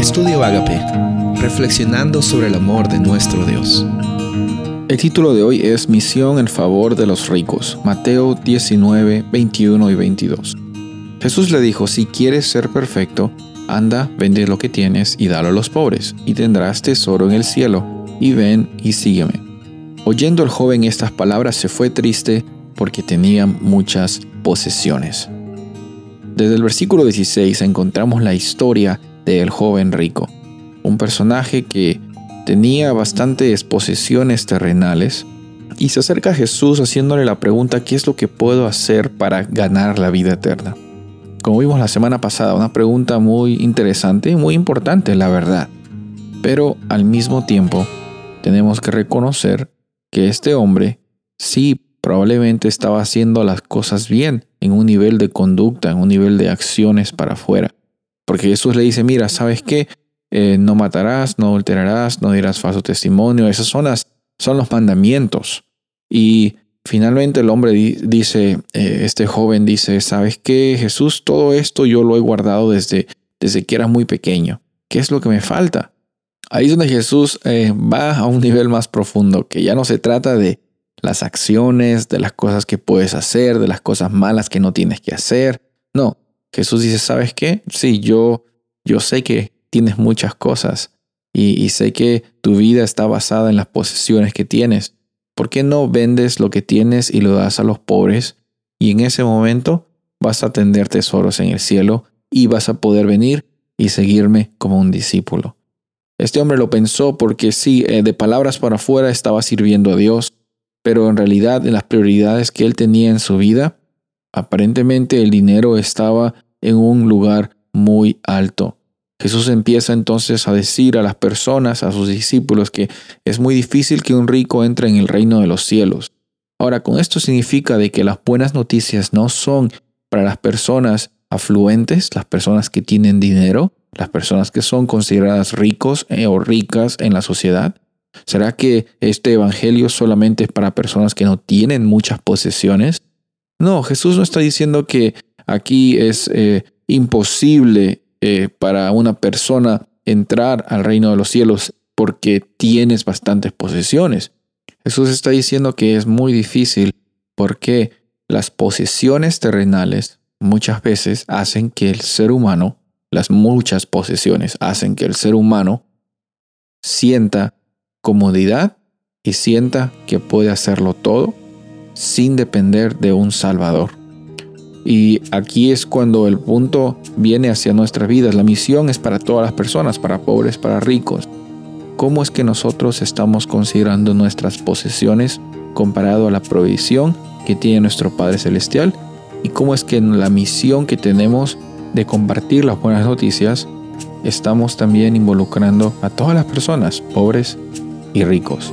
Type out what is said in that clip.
Estudio Agape, reflexionando sobre el amor de nuestro Dios. El título de hoy es Misión en favor de los ricos, Mateo 19, 21 y 22. Jesús le dijo, si quieres ser perfecto, anda, vende lo que tienes y dalo a los pobres, y tendrás tesoro en el cielo, y ven y sígueme. Oyendo el joven estas palabras se fue triste porque tenía muchas posesiones. Desde el versículo 16 encontramos la historia del joven rico, un personaje que tenía bastantes posesiones terrenales y se acerca a Jesús haciéndole la pregunta ¿qué es lo que puedo hacer para ganar la vida eterna? Como vimos la semana pasada, una pregunta muy interesante y muy importante, la verdad. Pero al mismo tiempo, tenemos que reconocer que este hombre sí probablemente estaba haciendo las cosas bien en un nivel de conducta, en un nivel de acciones para afuera. Porque Jesús le dice, mira, ¿sabes qué? Eh, no matarás, no adulterarás, no dirás falso testimonio. Esas son, son los mandamientos. Y finalmente el hombre dice, eh, este joven dice, ¿sabes qué? Jesús, todo esto yo lo he guardado desde, desde que era muy pequeño. ¿Qué es lo que me falta? Ahí es donde Jesús eh, va a un nivel más profundo, que ya no se trata de las acciones, de las cosas que puedes hacer, de las cosas malas que no tienes que hacer. No, Jesús dice, ¿sabes qué? Sí, yo, yo sé que tienes muchas cosas y, sé que tu vida está basada en las posesiones que tienes. ¿Por qué no vendes lo que tienes y lo das a los pobres? Y en ese momento vas a tener tesoros en el cielo y vas a poder venir y seguirme como un discípulo. Este hombre lo pensó porque sí, eh, de palabras para afuera estaba sirviendo a Dios, pero en realidad en las prioridades que él tenía en su vida, aparentemente el dinero estaba en un lugar muy alto. Jesús empieza entonces a decir a las personas, a sus discípulos, que es muy difícil que un rico entre en el reino de los cielos. Ahora, con esto significa de que las buenas noticias no son para las personas afluentes, las personas que tienen dinero, las personas que son consideradas ricos eh, o ricas en la sociedad, ¿Será que este Evangelio solamente es para personas que no tienen muchas posesiones? No, Jesús no está diciendo que aquí es eh, imposible eh, para una persona entrar al reino de los cielos porque tienes bastantes posesiones. Jesús está diciendo que es muy difícil porque las posesiones terrenales muchas veces hacen que el ser humano, las muchas posesiones hacen que el ser humano sienta comodidad y sienta que puede hacerlo todo sin depender de un Salvador. Y aquí es cuando el punto viene hacia nuestras vidas. La misión es para todas las personas, para pobres, para ricos. ¿Cómo es que nosotros estamos considerando nuestras posesiones comparado a la provisión que tiene nuestro Padre Celestial? ¿Y cómo es que en la misión que tenemos de compartir las buenas noticias, estamos también involucrando a todas las personas, pobres y ricos.